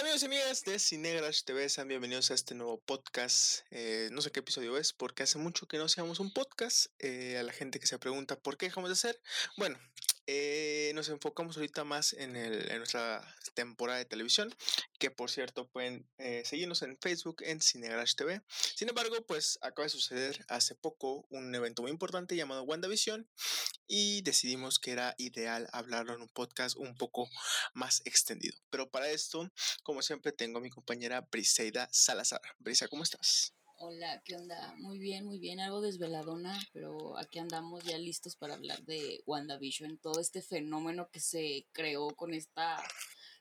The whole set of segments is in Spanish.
Amigos y amigas de Cinegrash TV, sean bienvenidos a este nuevo podcast. Eh, no sé qué episodio es, porque hace mucho que no hacíamos un podcast. Eh, a la gente que se pregunta por qué dejamos de hacer. Bueno, eh, nos enfocamos ahorita más en, nuestra temporada de televisión, que por cierto pueden eh, seguirnos en Facebook en Cinegarage TV. Sin embargo, pues acaba de suceder hace poco un evento muy importante llamado WandaVision y decidimos que era ideal hablarlo en un podcast un poco más extendido. Pero para esto, como siempre, tengo a mi compañera Briseida Salazar. Brisa, ¿cómo estás? Hola, ¿qué onda? Muy bien, muy bien, algo desveladona, pero aquí andamos ya listos para hablar de WandaVision, todo este fenómeno que se creó con esta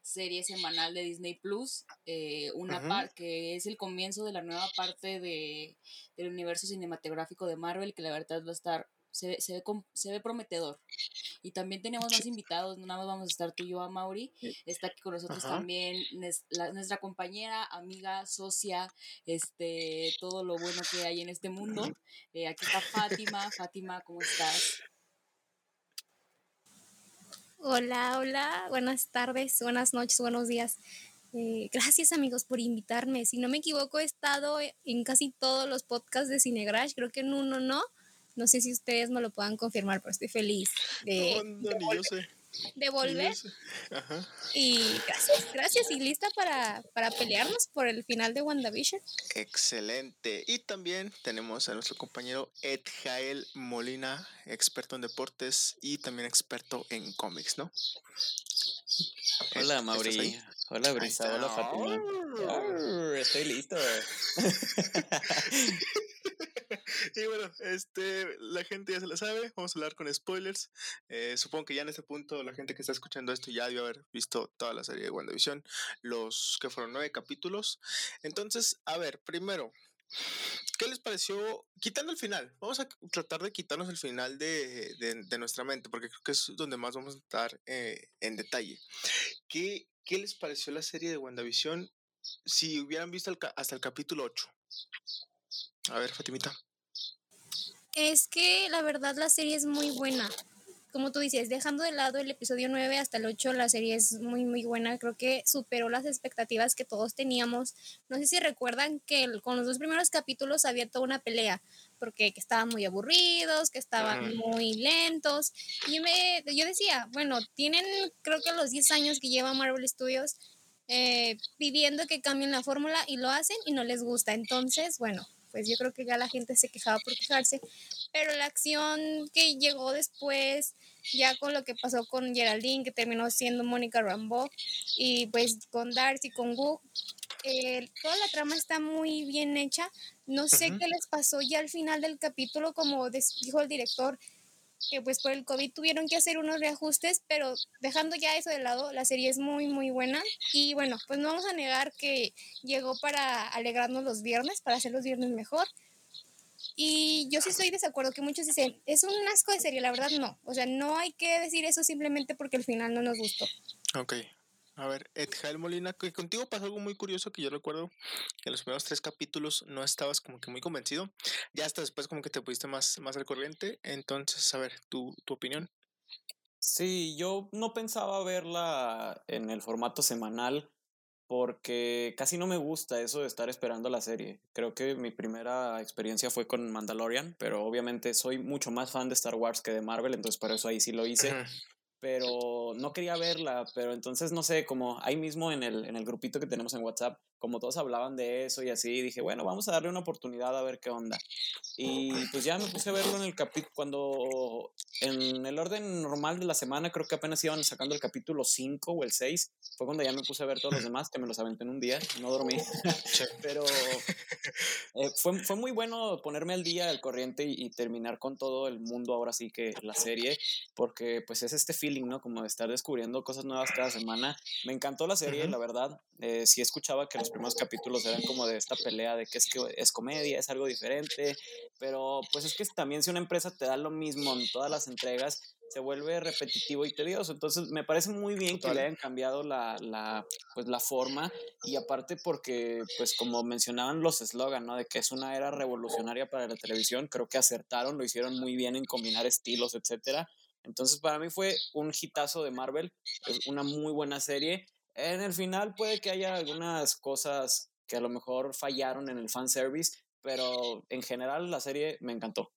serie semanal de Disney Plus, eh, una parte que es el comienzo de la nueva parte de, del universo cinematográfico de Marvel, que la verdad va a estar se ve, se ve, se ve prometedor. Y también tenemos más invitados, no nada más vamos a estar tú y yo, a Mauri. Está aquí con nosotros Ajá. también la, nuestra compañera, amiga, socia, este, todo lo bueno que hay en este mundo. Eh, aquí está Fátima. Fátima, ¿cómo estás? Hola, hola, buenas tardes, buenas noches, buenos días. Eh, gracias amigos por invitarme. Si no me equivoco, he estado en casi todos los podcasts de Cinegrash, creo que en uno no, no sé si ustedes me lo puedan confirmar, pero estoy feliz de, no, no, de, volver, de volver. Ajá. Y gracias, gracias. Y lista para, para pelearnos por el final de WandaVision. Excelente. Y también tenemos a nuestro compañero Ed Jael Molina, experto en deportes y también experto en cómics, ¿no? Hola, Mauri. Hola, Brisa. Hola, Fatima. Oh. Estoy listo. y bueno, este, la gente ya se la sabe, vamos a hablar con spoilers. Eh, supongo que ya en este punto la gente que está escuchando esto ya debió haber visto toda la serie de WandaVision, los que fueron nueve capítulos. Entonces, a ver, primero, ¿Qué les pareció? Quitando el final, vamos a tratar de quitarnos el final de, de, nuestra mente, porque creo que es donde más vamos a estar eh, en detalle. ¿Qué, ¿Qué les pareció la serie de WandaVision si hubieran visto hasta el capítulo 8? A ver, Fatimita. Es que la verdad la serie es muy buena. Como tú dices, dejando de lado el episodio 9 hasta el 8, la serie es muy, muy buena. Creo que superó las expectativas que todos teníamos. No sé si recuerdan que con los dos primeros capítulos había toda una pelea, porque que estaban muy aburridos, que estaban muy lentos. Y yo, me, yo decía, bueno, tienen creo que los 10 años que lleva Marvel Studios eh, pidiendo que cambien la fórmula y lo hacen y no les gusta. Entonces, bueno, pues yo creo que ya la gente se quejaba por quejarse, pero la acción que llegó después, ya con lo que pasó con Geraldine, que terminó siendo Mónica Rambeau, y pues con Darcy, con Wu, eh, toda la trama está muy bien hecha. No sé uh -huh. qué les pasó ya al final del capítulo, como dijo el director, que pues por el COVID tuvieron que hacer unos reajustes, pero dejando ya eso de lado, la serie es muy, muy buena. Y bueno, pues no vamos a negar que llegó para alegrarnos los viernes, para hacer los viernes mejor. Y yo sí estoy de desacuerdo que muchos dicen, es un asco de serie, la verdad no. O sea, no hay que decir eso simplemente porque el final no nos gustó. Ok. A ver, Edjael Molina, que contigo pasó algo muy curioso que yo recuerdo que en los primeros tres capítulos no estabas como que muy convencido. Ya hasta después como que te pusiste más, más al corriente. Entonces, a ver, tu, tu opinión. Sí, yo no pensaba verla en el formato semanal porque casi no me gusta eso de estar esperando la serie. Creo que mi primera experiencia fue con Mandalorian, pero obviamente soy mucho más fan de Star Wars que de Marvel, entonces por eso ahí sí lo hice. Pero no quería verla, pero entonces no sé, como ahí mismo en el, en el grupito que tenemos en WhatsApp, como todos hablaban de eso y así, dije, bueno, vamos a darle una oportunidad a ver qué onda. Y pues ya me puse a verlo en el capítulo, cuando en el orden normal de la semana, creo que apenas iban sacando el capítulo 5 o el 6, fue cuando ya me puse a ver todos los demás, que me los aventé en un día, no dormí, pero eh, fue, fue muy bueno ponerme al día al corriente y, y terminar con todo el mundo ahora sí que la serie, porque pues es este feeling, ¿no? Como de estar descubriendo cosas nuevas cada semana. Me encantó la serie, la verdad. Eh, sí escuchaba que los primeros capítulos eran como de esta pelea de que es que es comedia, es algo diferente, pero pues es que también si una empresa te da lo mismo en todas las entregas, se vuelve repetitivo y tedioso. Entonces me parece muy bien Total. que le hayan cambiado la, la, pues, la forma y aparte porque, pues como mencionaban los eslogan, ¿no? De que es una era revolucionaria para la televisión, creo que acertaron, lo hicieron muy bien en combinar estilos, etcétera. Entonces para mí fue un hitazo de Marvel, es una muy buena serie. En el final puede que haya algunas cosas que a lo mejor fallaron en el fanservice, pero en general la serie me encantó.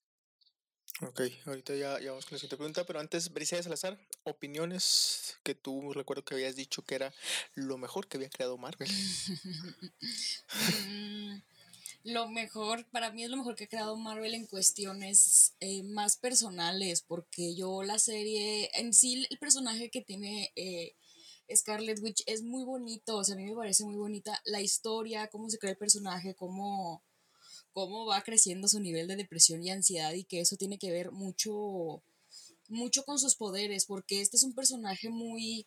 Ok, ahorita ya, ya vamos con la siguiente pregunta, pero antes, Bricia Salazar, opiniones que tú recuerdo que habías dicho que era lo mejor que había creado Marvel. Mm, lo mejor, para mí es lo mejor que ha creado Marvel en cuestiones eh, más personales, porque yo la serie, en sí el personaje que tiene eh, Scarlet Witch es muy bonito, o sea, a mí me parece muy bonita la historia, cómo se crea el personaje, cómo, cómo va creciendo su nivel de depresión y ansiedad y que eso tiene que ver mucho, mucho con sus poderes, porque este es un personaje muy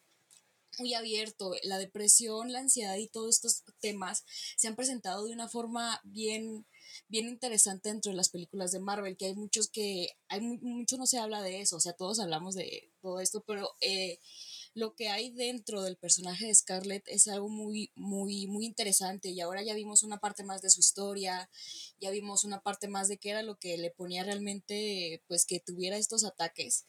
muy abierto. La depresión, la ansiedad y todos estos temas se han presentado de una forma bien, bien interesante dentro de las películas de Marvel, que hay muchos que, hay mucho no se habla de eso, o sea, todos hablamos de todo esto, pero eh, lo que hay dentro del personaje de Scarlett es algo muy, muy, muy interesante y ahora ya vimos una parte más de su historia, ya vimos una parte más de qué era lo que le ponía realmente, pues que tuviera estos ataques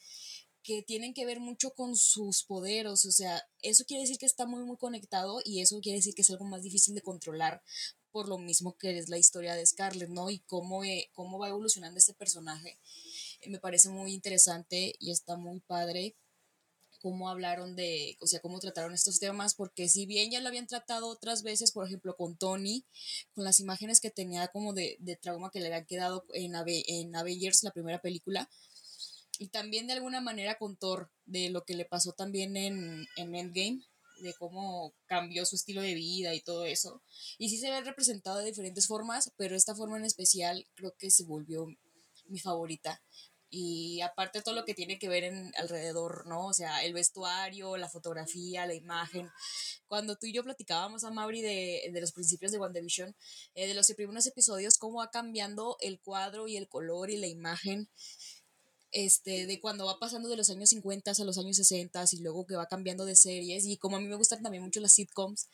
que tienen que ver mucho con sus poderes, o sea, eso quiere decir que está muy, muy conectado y eso quiere decir que es algo más difícil de controlar por lo mismo que es la historia de Scarlett, ¿no? Y cómo, eh, cómo va evolucionando este personaje. Eh, me parece muy interesante y está muy padre cómo hablaron de, o sea, cómo trataron estos temas, porque si bien ya lo habían tratado otras veces, por ejemplo, con Tony, con las imágenes que tenía como de, de trauma que le habían quedado en, en Avengers, la primera película, y también de alguna manera con Thor, de lo que le pasó también en, en Endgame, de cómo cambió su estilo de vida y todo eso. Y sí se ve representado de diferentes formas, pero esta forma en especial creo que se volvió mi favorita. Y aparte todo lo que tiene que ver en alrededor, ¿no? O sea, el vestuario, la fotografía, la imagen. Cuando tú y yo platicábamos a Mauri de, de los principios de WandaVision, eh, de los primeros episodios, cómo va cambiando el cuadro y el color y la imagen este, de cuando va pasando de los años 50 a los años 60 y luego que va cambiando de series y como a mí me gustan también mucho las sitcoms,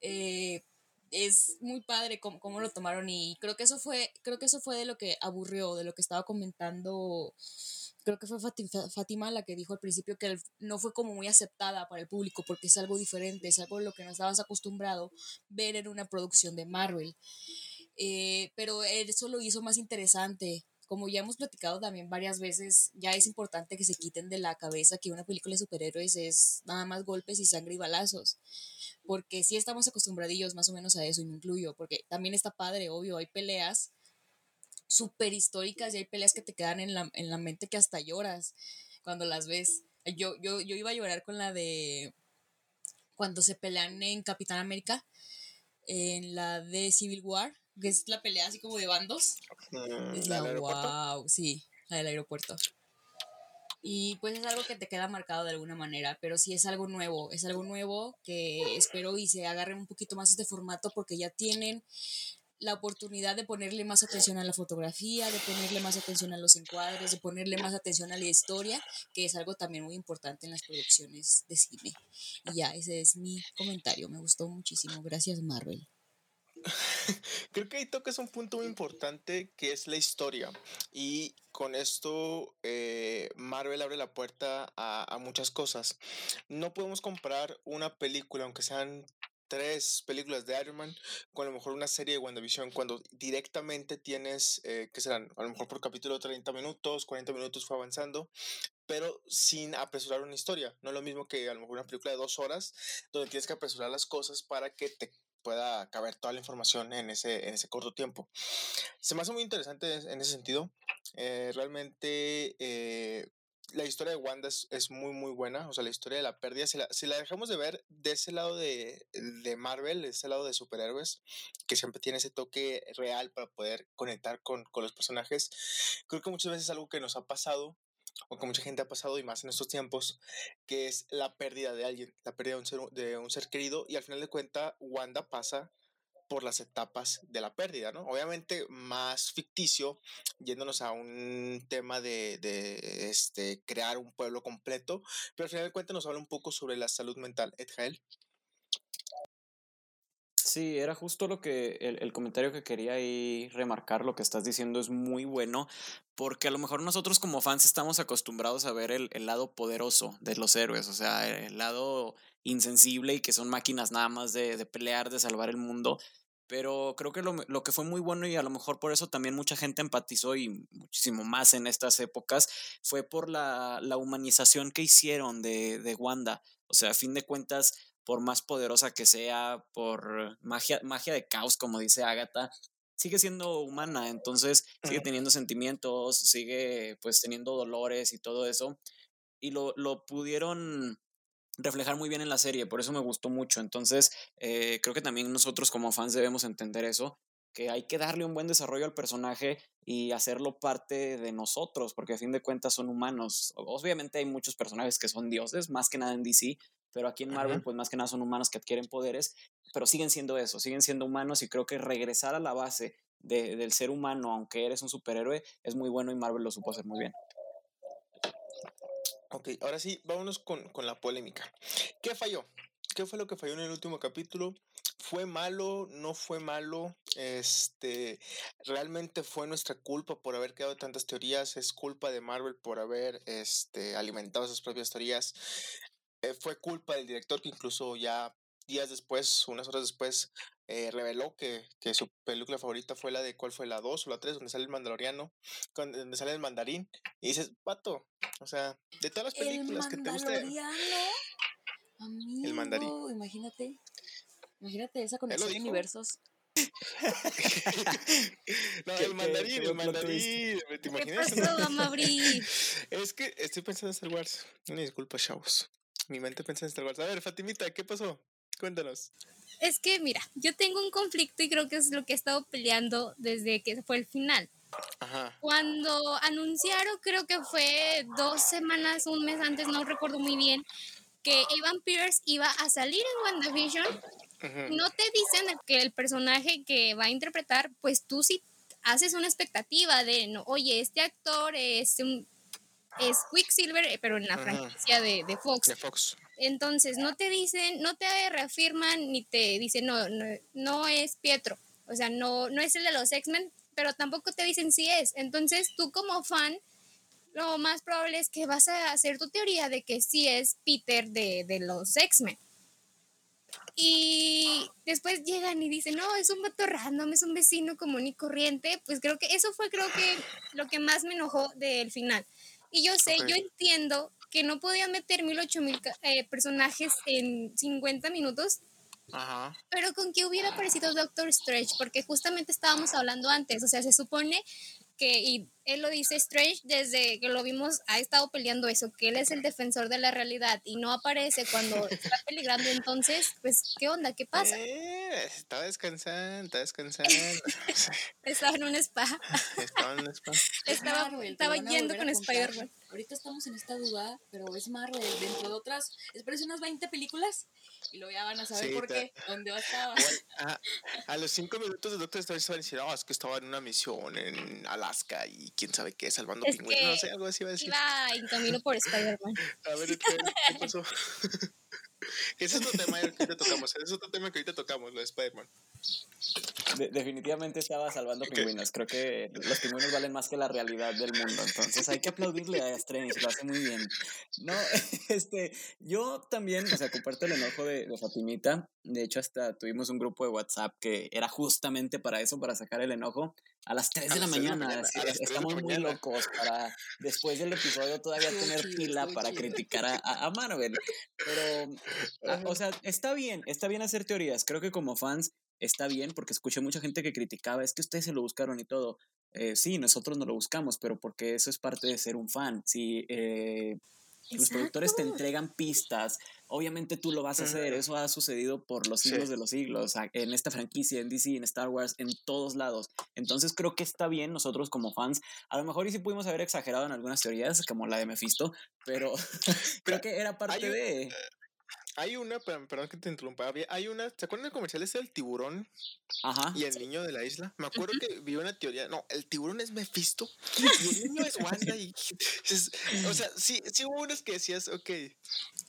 eh, es muy padre cómo, cómo, lo tomaron y creo que eso fue, creo que eso fue de lo que aburrió, de lo que estaba comentando, creo que fue Fátima la que dijo al principio que no fue como muy aceptada para el público porque es algo diferente, es algo lo que no estabas acostumbrado ver en una producción de Marvel. Eh, pero eso lo hizo más interesante como ya hemos platicado también varias veces, ya es importante que se quiten de la cabeza que una película de superhéroes es nada más golpes y sangre y balazos. Porque sí estamos acostumbradillos más o menos a eso, y me incluyo, porque también está padre, obvio, hay peleas súper históricas y hay peleas que te quedan en la, en la mente que hasta lloras cuando las ves. Yo, yo, yo iba a llorar con la de cuando se pelean en Capitán América, en la de Civil War, que es la pelea así como de bandos. Mm, es la, wow, sí, la del aeropuerto. Y pues es algo que te queda marcado de alguna manera, pero sí es algo nuevo, es algo nuevo que espero y se agarren un poquito más este formato porque ya tienen la oportunidad de ponerle más atención a la fotografía, de ponerle más atención a los encuadres, de ponerle más atención a la historia, que es algo también muy importante en las producciones de cine. Y ya, ese es mi comentario, me gustó muchísimo. Gracias Marvel. Creo que ahí tocas un punto muy importante que es la historia. Y con esto eh, Marvel abre la puerta a, muchas cosas. No podemos comprar una película, aunque sean tres películas de Iron Man, con a lo mejor una serie de WandaVision, cuando directamente tienes, eh, que serán a lo mejor por capítulo 30 minutos, 40 minutos fue avanzando, pero sin apresurar una historia. No es lo mismo que a lo mejor una película de dos horas, donde tienes que apresurar las cosas para que te pueda caber toda la información en ese, en ese corto tiempo. Se me hace muy interesante en ese sentido. Eh, realmente eh, la historia de Wanda es, muy, muy buena. O sea, la historia de la pérdida, si la, si la dejamos de ver de ese lado de, de, Marvel, de ese lado de superhéroes, que siempre tiene ese toque real para poder conectar con, con los personajes, creo que muchas veces es algo que nos ha pasado o que mucha gente ha pasado y más en estos tiempos, que es la pérdida de alguien, la pérdida de un ser, de un ser querido y al final de cuentas Wanda pasa por las etapas de la pérdida, ¿no? Obviamente más ficticio, yéndonos a un tema de, de este, crear un pueblo completo, pero al final de cuentas nos habla un poco sobre la salud mental. Edjael. Sí, era justo lo que el, comentario que quería ahí remarcar, lo que estás diciendo es muy bueno, porque a lo mejor nosotros como fans estamos acostumbrados a ver el, el lado poderoso de los héroes, o sea, el lado insensible y que son máquinas nada más de, de pelear, de salvar el mundo, pero creo que lo, lo, que fue muy bueno y a lo mejor por eso también mucha gente empatizó y muchísimo más en estas épocas fue por la, la humanización que hicieron de, de, Wanda. O sea, a fin de cuentas, por más poderosa que sea, por magia, magia de caos, como dice Agatha, sigue siendo humana, entonces sigue teniendo sentimientos, sigue pues teniendo dolores y todo eso. Y lo, lo pudieron reflejar muy bien en la serie, por eso me gustó mucho. Entonces, eh, creo que también nosotros como fans debemos entender eso, que hay que darle un buen desarrollo al personaje y hacerlo parte de nosotros, porque a fin de cuentas son humanos. Obviamente hay muchos personajes que son dioses, más que nada en DC, pero aquí en Marvel, pues más que nada son humanos que adquieren poderes, pero siguen siendo eso, siguen siendo humanos y creo que regresar a la base de, del ser humano, aunque eres un superhéroe, es muy bueno y Marvel lo supo hacer muy bien. Ok, ahora sí, vámonos con, con, la polémica. ¿Qué falló? ¿Qué fue lo que falló en el último capítulo? ¿Fue malo? ¿No fue malo? Este, ¿Realmente fue nuestra culpa por haber creado tantas teorías? ¿Es culpa de Marvel por haber este, alimentado sus propias teorías? Eh, ¿Fue culpa del director que incluso ya días después, unas horas después, eh, reveló que, que, su película favorita fue la de cuál fue la 2 o la 3, donde sale el mandaloriano, donde sale el mandarín, y dices, pato, o sea, de todas las películas que te gusten. el mandarín. Imagínate, imagínate esa conexión de universos. no, el mandarín, el mandarín. ¿Te imaginas? ¿Qué pasó, Amabri? es que estoy pensando en Star Wars. Una disculpa, chavos. Mi mente piensa en Star Wars. A ver, Fatimita, ¿qué pasó? Cuéntanos. Es que, mira, yo tengo un conflicto y creo que es lo que he estado peleando desde que fue el final. Ajá. Cuando anunciaron, creo que fue dos semanas, un mes antes, no recuerdo muy bien, que Evan Pierce iba a salir en WandaVision, no te dicen que el personaje que va a interpretar, pues tú sí haces una expectativa de, no, oye, este actor es un es Quicksilver, pero en la franquicia de, de Fox. De Fox. Entonces, no te dicen, no te reafirman ni te dicen, no, no, no es Pietro. O sea, no, no es el de los X-Men, pero tampoco te dicen si es. Entonces, tú como fan, lo más probable es que vas a hacer tu teoría de que sí es Peter de, de los X-Men. Y después llegan y dicen, no, es un vato random, es un vecino común y corriente. Pues creo que eso fue creo que lo que más me enojó del final. Y yo sé, okay. yo entiendo que no podía meter mil, ocho mil eh, personajes en 50 minutos. Ajá. Pero con que hubiera aparecido Doctor Strange, porque justamente estábamos hablando antes, o sea, se supone que, y él lo dice Strange desde que lo vimos, ha estado peleando eso, que él es el defensor de la realidad y no aparece cuando está peligrando, entonces, pues, ¿qué onda? ¿Qué pasa? Eh, estaba descansando, estaba descansando. estaba en un spa. estaba en un spa. estaba, Marvel, estaba yendo con Spider-Man. Ahorita estamos en esta duda, pero es Marvel, dentro de otras, espero unas 20 películas y luego ya van a saber Sí, por qué, dónde va a a, a los cinco minutos de Doctor Strange se va a decir, no, es que estaba en una misión en Alaska y quién sabe qué, salvando Es pingüinos, no que sé, algo así va a decir. Iba en camino por Spider-Man. A ver, ¿qué, qué pasó? Ese es otro tema que ahorita tocamos, ese es otro tema que ahorita tocamos, lo de Spider-Man. De- definitivamente estaba salvando pingüinos. Creo que los pingüinos valen más que la realidad del mundo. Entonces hay que aplaudirle a Strange, lo hace muy bien. No, este, yo también, o sea, comparto el enojo de, de Fatimita. De hecho, hasta tuvimos un grupo de WhatsApp que era justamente para eso, para sacar el enojo. A las 3 A de la las tres de la mañana. sí, estamos muy mañana. locos para después del episodio todavía tener pila para criticar a, a- Marvel. Pero Ah, o sea, está bien, está bien hacer teorías. Creo que como fans está bien porque escuché mucha gente que criticaba, es que ustedes se lo buscaron y todo. Eh, sí, nosotros no lo buscamos, pero porque eso es parte de ser un fan. Si eh, los productores te entregan pistas, obviamente tú lo vas a hacer. Eso ha sucedido por los Sí. siglos de los siglos, en esta franquicia, en DC, en Star Wars, en todos lados. Entonces creo que está bien nosotros como fans. A lo mejor y sí pudimos haber exagerado en algunas teorías, como la de Mephisto, pero creo que era parte de... hay una, perdón que te interrumpa, hay una, ¿se acuerdan del comercial ese del tiburón? Ajá. Y el niño de la isla. Me acuerdo que vi una teoría, no, el tiburón es Mephisto y el niño es Wanda y, o sea, sí, sí hubo unas que decías, ok,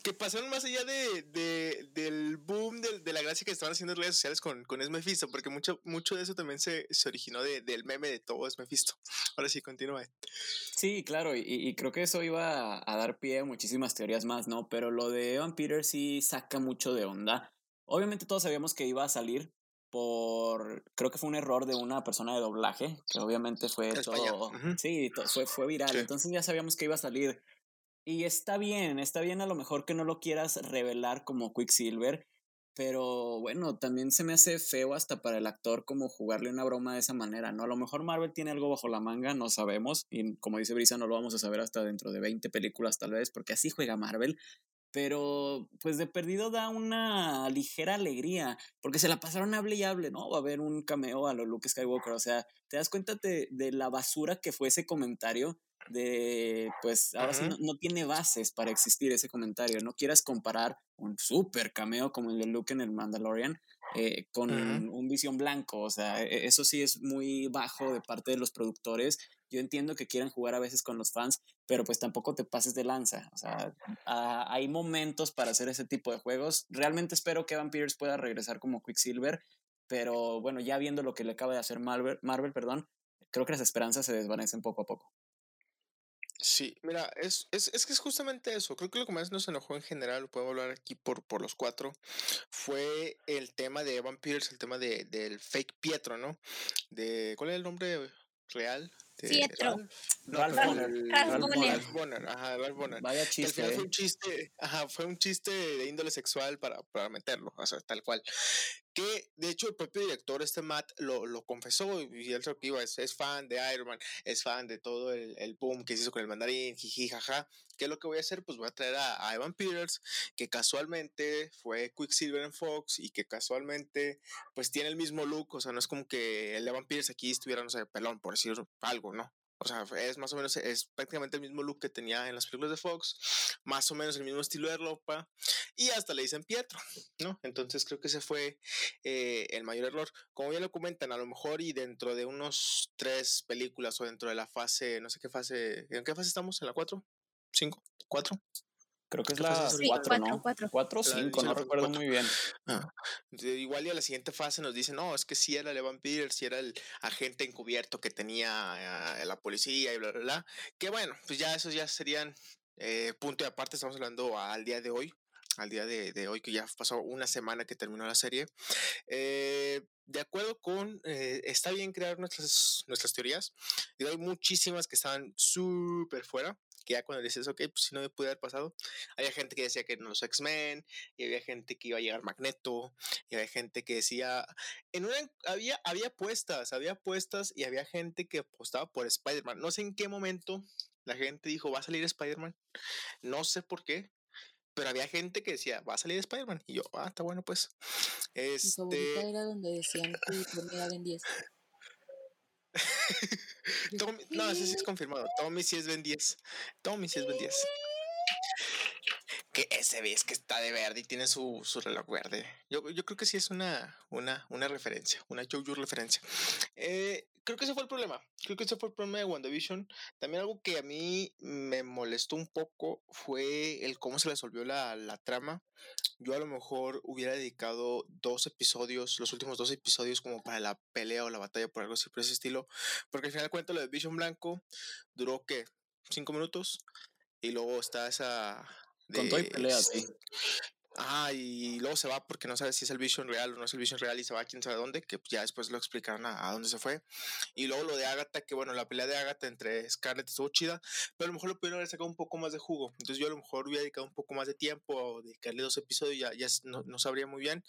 que pasaron más allá de, de del boom de, de, la gracia que estaban haciendo en redes sociales con, con Es Mephisto, porque mucho, mucho de eso también se, se originó de, del meme de todo Es Mephisto. Ahora sí, continúa. Sí, claro, y, y, creo que eso iba a, dar pie a muchísimas teorías más, ¿no? Pero lo de Evan Peters sí saca mucho de onda. Obviamente todos sabíamos que iba a salir por, creo que fue un error de una persona de doblaje, que obviamente fue todo, sí, fue, fue viral, entonces ya sabíamos que iba a salir. Y está bien, está bien a lo mejor que no lo quieras revelar como Quicksilver, pero bueno, también se me hace feo hasta para el actor como jugarle una broma de esa manera, ¿no? A lo mejor Marvel tiene algo bajo la manga, no sabemos, y como dice Brisa, no lo vamos a saber hasta dentro de 20 películas tal vez, porque así juega Marvel, pero pues de perdido da una ligera alegría, porque se la pasaron hable y hable, ¿no? Va a haber un cameo a lo Luke Skywalker, o sea, te das cuenta de, de la basura que fue ese comentario de, pues ahora sí no, tiene bases para existir ese comentario. No quieras comparar un super cameo como el de Luke en el Mandalorian eh, con un visión blanco. O sea, e, eso sí es muy bajo de parte de los productores. Yo entiendo que quieran jugar a veces con los fans, pero pues tampoco te pases de lanza. O sea, hay momentos para hacer ese tipo de juegos. Realmente espero que Evan pueda regresar como Quicksilver, pero bueno, ya viendo lo que le acaba de hacer Marvel, Marvel perdón, creo que las esperanzas se desvanecen poco a poco. Sí, mira, es, es, es que es justamente eso. Creo que lo que más nos enojó en general, lo podemos hablar aquí por, por los cuatro, fue el tema de Evan Peters, el tema de, del fake Pietro, ¿no? De, ¿Cuál es el nombre real? Pietro. Ralph, Ralph, Bonner. Ajá, Ralph Bonner. Vaya chiste. fue eh. un chiste, ajá, fue un chiste de índole sexual para, para meterlo, o sea, tal cual. Que de hecho el propio director, este Matt, lo, lo confesó y él que iba, es, es, fan de Iron Man, es fan de todo el, el boom que se hizo con el mandarín, jiji, jaja. ¿Qué es lo que voy a hacer? Pues voy a traer a, a Evan Peters, que casualmente fue Quicksilver en Fox y que casualmente pues tiene el mismo look, o sea, no es como que el Evan Peters aquí estuviera, no sé, pelón, por decir algo, ¿no? O sea, es más o menos, es prácticamente el mismo look que tenía en las películas de Fox, más o menos el mismo estilo de ropa, y hasta le dicen Pietro, ¿no? Entonces creo que ese fue eh, el mayor error. Como bien lo comentan, a lo mejor y dentro de unos tres películas o dentro de la fase, no sé qué fase, ¿en qué fase estamos? ¿En la cuatro? ¿Cinco? ¿Cuatro? Creo que es la 4, ¿no? 4 o 5, no recuerdo muy bien. Ah, igual y a la siguiente fase nos dicen, no, es que sí era Evan Peters, sí era el agente encubierto que tenía eh, la policía y bla, bla, bla. Que bueno, pues ya esos ya serían eh, punto y aparte, estamos hablando al día de hoy, al día de, de, hoy, que ya pasó una semana que terminó la serie. Eh, de acuerdo con, eh, está bien crear nuestras, nuestras teorías, y hay muchísimas que estaban súper fuera, que ya cuando dices, ok, pues si no me pude haber pasado, había gente que decía que no los X-Men, y había gente que iba a llegar Magneto, y había gente que decía, en una, había, había apuestas, había apuestas y había gente que apostaba por Spider-Man. No sé en qué momento la gente dijo, va a salir Spider-Man. No sé por qué, pero había gente que decía, va a salir Spider-Man. Y yo, ah, está bueno, pues. Este... Mi era donde decían que ponía Ben 10. Tommy, no, ese sí es confirmado. Tommy sí es Ben 10. Tommy sí es Ben 10. Que ese ves que está de verde y tiene su, su reloj verde. Yo, yo, creo que sí es una, una, una referencia, una Jojo referencia. Eh, creo que ese fue el problema. Creo que ese fue el problema de WandaVision. También algo que a mí me molestó un poco fue el cómo se resolvió la, la trama. Yo a lo mejor hubiera dedicado dos episodios, los últimos dos episodios, como para la pelea o la batalla por algo así por ese estilo. Porque al final de cuentas lo de Vision Blanco duró que cinco minutos. Y luego está esa. Con todo y pelea, sí. Ah, y luego se va porque no sabe si es el Vision real o no es el Vision real y se va a quién sabe dónde, que ya después lo explicarán a, dónde se fue. Y luego lo de Agatha, que bueno, la pelea de Agatha entre Scarlett estuvo chida, pero a lo mejor lo pudieron haber sacado un poco más de jugo. Entonces yo a lo mejor hubiera dedicado un poco más de tiempo o dedicarle dos episodios, ya, ya no, no sabría muy bien.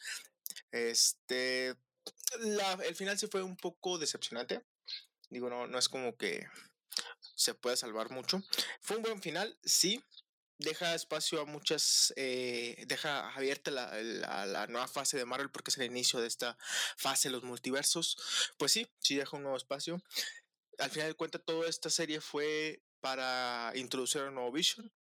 Este, la, el final sí fue un poco decepcionante. Digo, no, no es como que se pueda salvar mucho. Fue un buen final, sí, deja espacio a muchas, eh, deja abierta la, la, nueva fase de Marvel porque es el inicio de esta fase de los multiversos. Pues sí, sí deja un nuevo espacio. Al final de cuentas, toda esta serie fue para introducir a un nuevo Vision,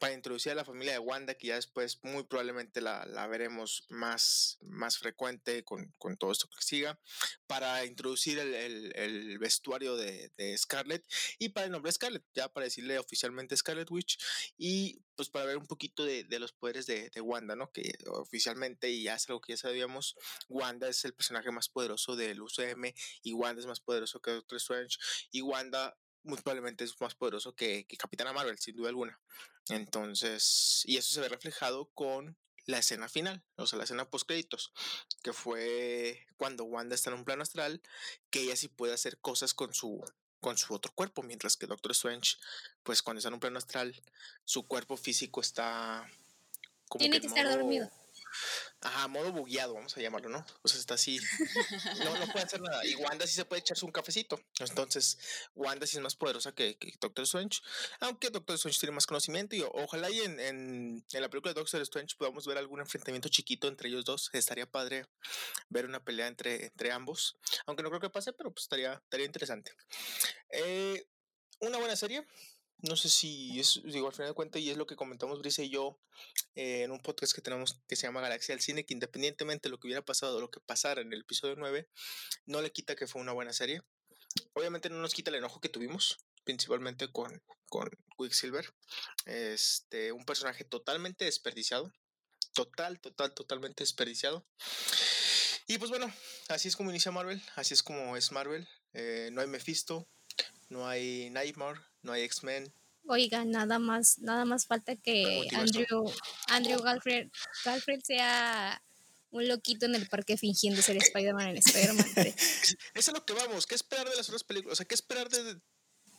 para introducir a la familia de Wanda, que ya después muy probablemente la, la veremos más, más frecuente con, con, todo esto que siga, para introducir el, el, vestuario de, de, Scarlet y para el nombre Scarlet, ya para decirle oficialmente Scarlet Witch y pues para ver un poquito de, de los poderes de, de, Wanda, ¿no? Que oficialmente, y ya es algo que ya sabíamos, Wanda es el personaje más poderoso del UCM y Wanda es más poderoso que Doctor Strange y Wanda muy probablemente es más poderoso que, que Capitana Marvel, sin duda alguna. Entonces, y eso se ve reflejado con la escena final, o sea, la escena post créditos, que fue cuando Wanda está en un plano astral, que ella sí puede hacer cosas con su con su otro cuerpo, mientras que Doctor Strange, pues cuando está en un plano astral, su cuerpo físico está como tiene que, que estar modo, dormido. Ajá, modo bugueado, vamos a llamarlo, ¿no? O sea, está así. No, no puede hacer nada. Y Wanda sí se puede echarse un cafecito. Entonces, Wanda sí es más poderosa que, Doctor Strange. Aunque Doctor Strange tiene más conocimiento. Y ojalá y en, en, en, la película de Doctor Strange podamos ver algún enfrentamiento chiquito entre ellos dos. Estaría padre ver una pelea entre, entre ambos. Aunque no creo que pase, pero pues estaría, estaría interesante. Eh, una buena serie no sé si es, digo, al final de cuentas, y es lo que comentamos Brisa y yo eh, en un podcast que tenemos que se llama Galaxia del Cine, que independientemente de lo que hubiera pasado o lo que pasara en el episodio 9, no le quita que fue una buena serie. Obviamente no nos quita el enojo que tuvimos, principalmente con, con Quicksilver. Este, un personaje totalmente desperdiciado. Total, total, totalmente desperdiciado. Y pues bueno, así es como inicia Marvel, así es como es Marvel. Eh, no hay Mephisto, no hay Nightmare, no hay X-Men. Oiga, nada más, nada más falta que Andrew, Andrew Galfred, Galfred sea un loquito en el parque fingiendo ser Spider-Man en Spider-Man. Eso es lo que vamos. ¿Qué esperar de las otras películas? O sea, ¿qué esperar de,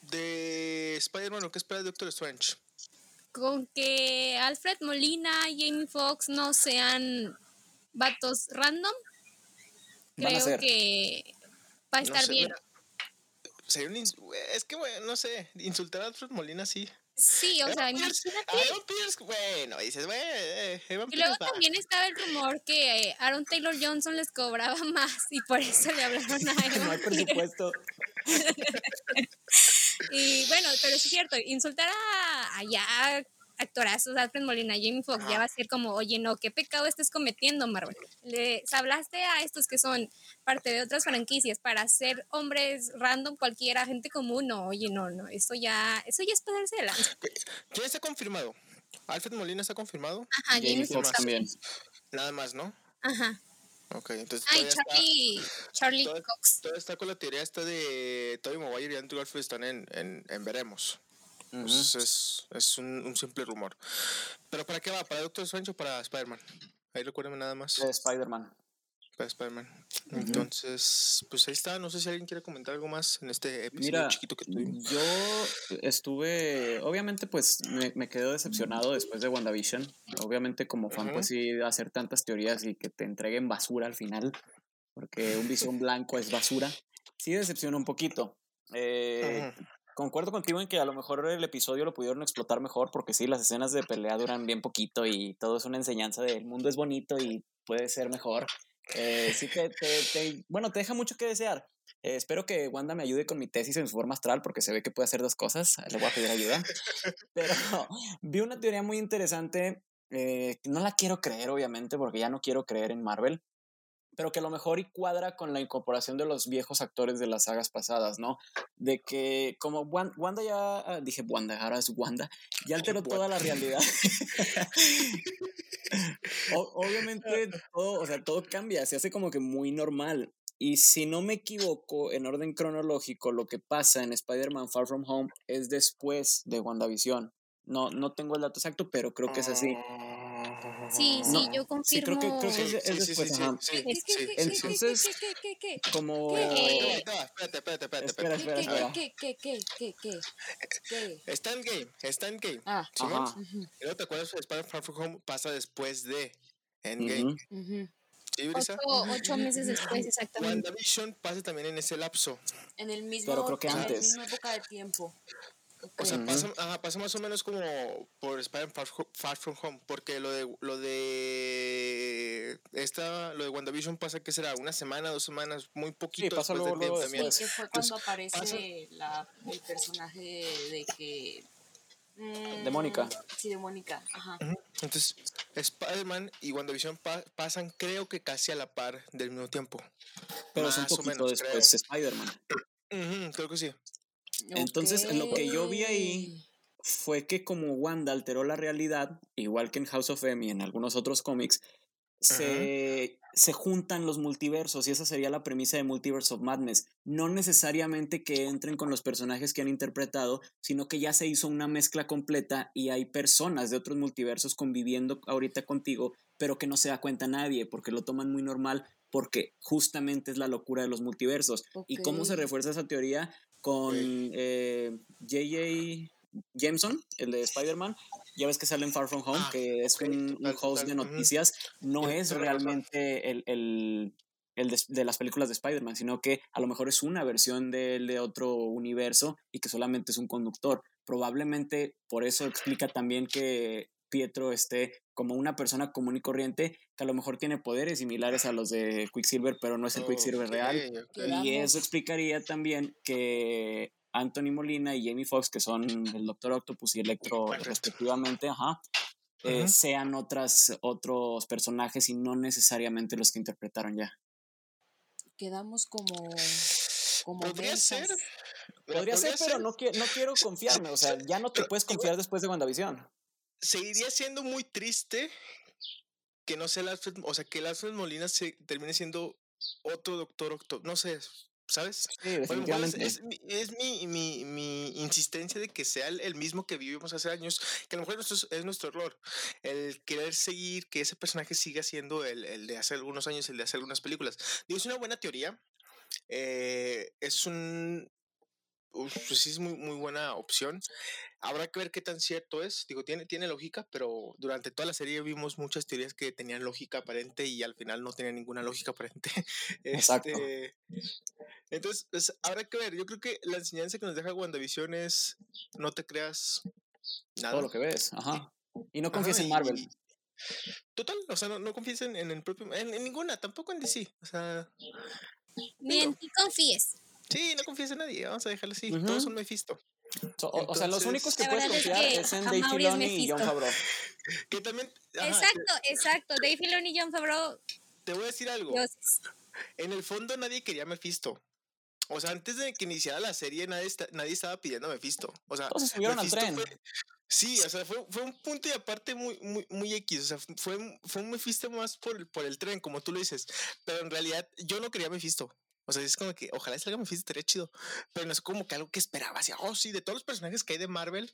de Spider-Man o qué esperar de Doctor Strange? Con que Alfred Molina, Jamie Foxx no sean vatos random, creo que va a estar no sé, bien. Mira, sería un es que bueno, no sé, insultar a Alfred Molina sí. Sí, o Evan sea, Pierce, imagínate. Evan Pierce, bueno, dices, bueno, eh, Evan Y luego Pierce va. también estaba el rumor que Aaron Taylor Johnson les cobraba más y por eso le hablaron a Evan No hay presupuesto. Y bueno, pero es cierto, insultar a allá actorazos, Alfred Molina, Jamie Foxx, ya va a ser como, oye, no, ¿qué pecado estás cometiendo, Marvel? Les hablaste a estos que son parte de otras franquicias para ser hombres random, cualquiera, gente común, no, oye, no, no, eso ya, eso ya es pasarse de lanza. ¿Quién está confirmado? ¿Alfred Molina está confirmado? Ajá, Jamie Jamie Foxx también. Nada más, ¿no? Ajá. Ok, entonces Ay, está, Charlie, Charlie todo- Cox. todo está con la teoría esta de Tobey Maguire y Andrew Garfield están en, en, en veremos. Ujú. Pues es, es un, un simple rumor. ¿Pero para qué va? ¿Para Doctor Strange o para Spider-Man? Ahí recuérdenme nada más. De Spider-Man. Para Spider-Man. Entonces, pues ahí está. No sé si alguien quiere comentar algo más en este episodio Mira, chiquito que tuvimos. yo estuve, obviamente pues me, me quedo decepcionado después de WandaVision. Obviamente como fan Ujú. pues sí hacer tantas teorías y que te entreguen basura al final, porque un visión blanco es basura. Sí decepciona un poquito. Eh. Concuerdo contigo en que a lo mejor el episodio lo pudieron explotar mejor porque sí, las escenas de pelea duran bien poquito y todo es una enseñanza de el mundo es bonito y puede ser mejor. Eh, sí que te, te- bueno, te deja mucho que desear. Eh, espero que Wanda me ayude con mi tesis en su forma astral porque se ve que puede hacer dos cosas. Le voy a pedir ayuda. Pero vi una teoría muy interesante. eh, no la quiero creer, obviamente, porque ya no quiero creer en Marvel. Pero que a lo mejor y cuadra con la incorporación de los viejos actores de las sagas pasadas, ¿no? De que como Wan- Wanda ya, ah, dije Wanda, ahora es Wanda, ya alteró toda la realidad. Obviamente todo, o sea, todo cambia, se hace como que muy normal. Y si no me equivoco, en orden cronológico, lo que pasa en Spider-Man Far From Home es después de WandaVision. No, no tengo el dato exacto, pero creo que es así. Sí, sí, No, yo Sí, creo confirmo. que, creo que es, después, sí, ajá. sí, ¿Qué, sí, qué, sí, qué, sí, qué, sí. Entonces- Como... Espera, espera, qué, espera. qué, qué, qué, qué, qué? Está en game, está en game. Ah, Simón, Ajá. ujú, ¿y no te acuerdas de Spider-Man Far From Home pasa después de Endgame? Ocho, ocho meses después, exactamente. WandaVision pasa también en ese lapso. En el mismo, Pero creo que en la antes. misma época de tiempo. O sea, pasa, ajá, pasa más o menos como por Spider-Man Far, Far From Home, porque lo de lo de esta lo de WandaVision pasa que será una semana, dos semanas, muy poquito pasa después luego, también. Sí, después. que fue Entonces, cuando aparece pasa- la, el personaje de que de Mónica. Sí, de Mónica, ajá. Entonces, Spider-Man y WandaVision pa pasan, creo que casi a la par del mismo tiempo. Pero es un poquito después de Spider-Man. creo que sí. Entonces, lo que yo vi ahí fue que como Wanda alteró la realidad, igual que en House of M y en algunos otros cómics, se, se, juntan los multiversos y esa sería la premisa de Multiverse of Madness. No necesariamente que entren con los personajes que han interpretado, sino que ya se hizo una mezcla completa y hay personas de otros multiversos conviviendo ahorita contigo, pero que no se da cuenta nadie porque lo toman muy normal porque justamente es la locura de los multiversos. ¿Y cómo se refuerza esa teoría? Con J.J. Jameson, el de Spider-Man, ya ves que sale en Far From Home, ah, que es un, host de noticias, no es realmente el, el, el de, las películas de Spider-Man, sino que a lo mejor es una versión de, de otro universo y que solamente es un conductor. Probablemente por eso explica también que Pietro esté como una persona común y corriente que a lo mejor tiene poderes similares a los de Quicksilver, pero no es el Quicksilver real. Y eso explicaría también que Anthony Molina y Jamie Foxx, que son el Doctor Octopus y Electro respectivamente, ajá, eh, sean otras, otros personajes y no necesariamente los que interpretaron ya. Quedamos como... como Podría ser. Podría, ser, pero no, no quiero confiarme. O sea, ya no te puedes confiar después de WandaVision. Seguiría siendo muy triste que no sea Alfred, o sea, que el Alfred Molina se termine siendo otro Doctor Octopus. No sé, ¿sabes? es, mi, mi, mi, insistencia de que sea el, mismo que vivimos hace años, que a lo mejor es, es nuestro error, el querer seguir que ese personaje siga siendo el, el, de hace algunos años, el de hace algunas películas. Digo, es una buena teoría, eh, es un... pues sí, es muy, muy buena opción. Habrá que ver qué tan cierto es. Digo, tiene, tiene lógica, pero durante toda la serie vimos muchas teorías que tenían lógica aparente y al final no tenían ninguna lógica aparente. Exacto. Este, entonces, pues, habrá que ver. Yo creo que la enseñanza que nos deja WandaVision es no te creas nada. Todo lo que ves, ajá. Y no confíes en Marvel. total, o sea, no, no confíes en, el propio, en, ninguna, tampoco en DC. O sea. Ni en ti confíes. Sí, no confíes en nadie, vamos a dejarlo así. Todos son Mephisto o, sea, los únicos que puedes confiar es, en Dave Filoni y John Favreau. Que también. exacto, exacto. Dave Filoni y John Favreau. Te voy a decir algo. En el fondo nadie quería Mephisto. O sea, antes de que iniciara la serie, nadie, nadie estaba pidiendo a Mephisto. O sea, Todos subieron al tren. sí, o sea, fue, fue, un punto y aparte muy, muy, muy X. O sea, fue, fue un Mephisto más por, por el tren, como tú lo dices. Pero en realidad, yo no quería Mephisto. O sea, es como que ojalá salga Mephisto, estaría chido. Pero no es como que algo que esperaba. Así, oh, sí, de todos los personajes que hay de Marvel,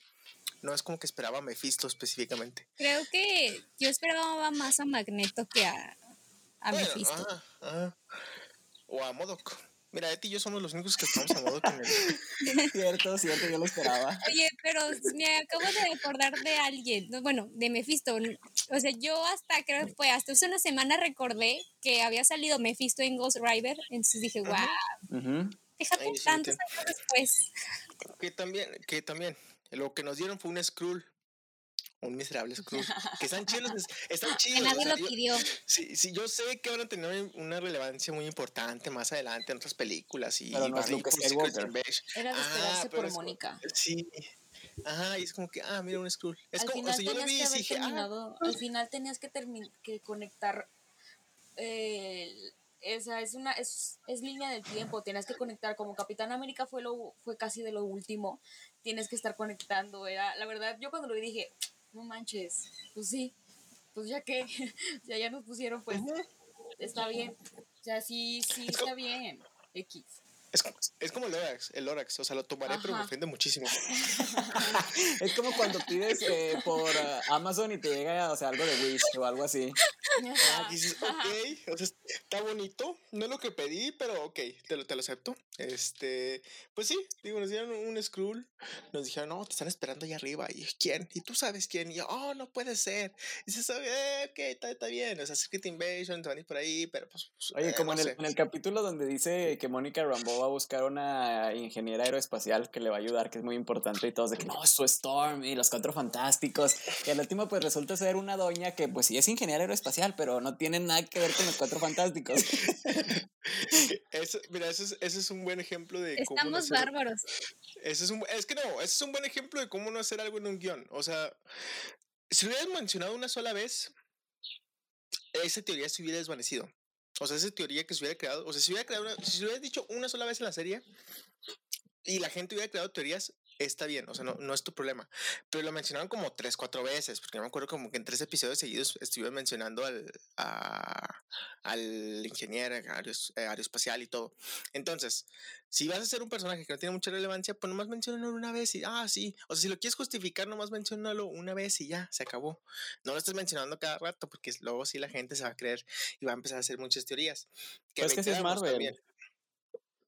no es como que esperaba a Mephisto específicamente. Creo que yo esperaba más a Magneto que a, a Mephisto. O a Modoc. Mira, Eti y yo somos los únicos que estamos a modo con él. cierto, cierto, yo lo esperaba. Oye, pero me acabo de acordar de alguien, bueno, de Mephisto. O sea, yo hasta creo que fue hasta hace una semana recordé que había salido Mephisto en Ghost Rider. Entonces dije, wow. Uh Fíjate tantos años después. Que también, que también, lo que nos dieron fue un Skrull un miserable Scrooge. Que están chidos, están chidos. nadie lo pidió. sí, sí, yo sé que van a tener una relevancia muy importante más adelante en otras películas. Y pero no es Skywalker. Era de esperarse ah, por Mónica. Sí. Ajá, y es como que, ah, mira un Skrull. Es al como, final o sea, yo lo vi y dije, ah. Al final tenías que, que conectar eh, esa es una es, es, línea del tiempo, tienes que conectar como Capitán América fue lo fue casi de lo último, tienes que estar conectando, era la verdad yo cuando lo vi dije, no manches, pues sí, pues ya que, ya, ya nos pusieron, pues está bien, o sea, sí, sí, está bien, X. Es, es, como el Lorax, el Lorax, o sea, lo tomaré, pero me ofende muchísimo. es como cuando pides eh, por uh, Amazon y te llega, o sea, algo de Wish o algo así. Ah, dices, ok, o sea, está bonito, no es lo que pedí, pero ok, te lo, te lo acepto. Este, pues sí, digo, nos dieron un scroll, nos dijeron, no, te están esperando allá arriba. Y ¿quién? Y tú sabes quién. Y yo, oh, no puede ser. Y se sabe, eh, ok, está, está, bien. O sea, Secret Invasion, te van a ir por ahí, pero pues. pues Oye, eh, como en, el, en, el, capítulo donde dice que Mónica Rambo va a buscar una ingeniera aeroespacial que le va a ayudar, que es muy importante, y todos de que no, es su Storm y los cuatro y al último, pues resulta ser una doña que, pues sí es ingeniera aeroespacial, pero no tiene nada que ver con los cuatro fantásticos fantásticos. Eso, mira, ese es, ese es un buen ejemplo de cómo no Estamos hacer- bárbaros. Ese es, un, es que no, ese es un buen ejemplo de cómo no hacer algo en un guion. O sea, si lo hubieras mencionado una sola vez, esa teoría se hubiera desvanecido. O sea, esa teoría que se hubiera creado, o sea, si hubiera creado una, si se hubiera dicho una sola vez en la serie y la gente hubiera creado teorías, está bien, o sea, no, no es tu problema. Pero lo mencionaron como tres, cuatro veces, porque yo me acuerdo como que en tres episodios seguidos estuvieron mencionando al, a- al ingeniero aeros- eh, aeroespacial y todo. Entonces, si vas a ser un personaje que no tiene mucha relevancia, pues nomás menciónalo una vez y, ah, sí. O sea, si lo quieres justificar, nomás menciónalo una vez y ya, se acabó. No lo estés mencionando cada rato, porque luego sí la gente se va a creer y va a empezar a hacer muchas teorías. Pues es que sí es Marvel. también.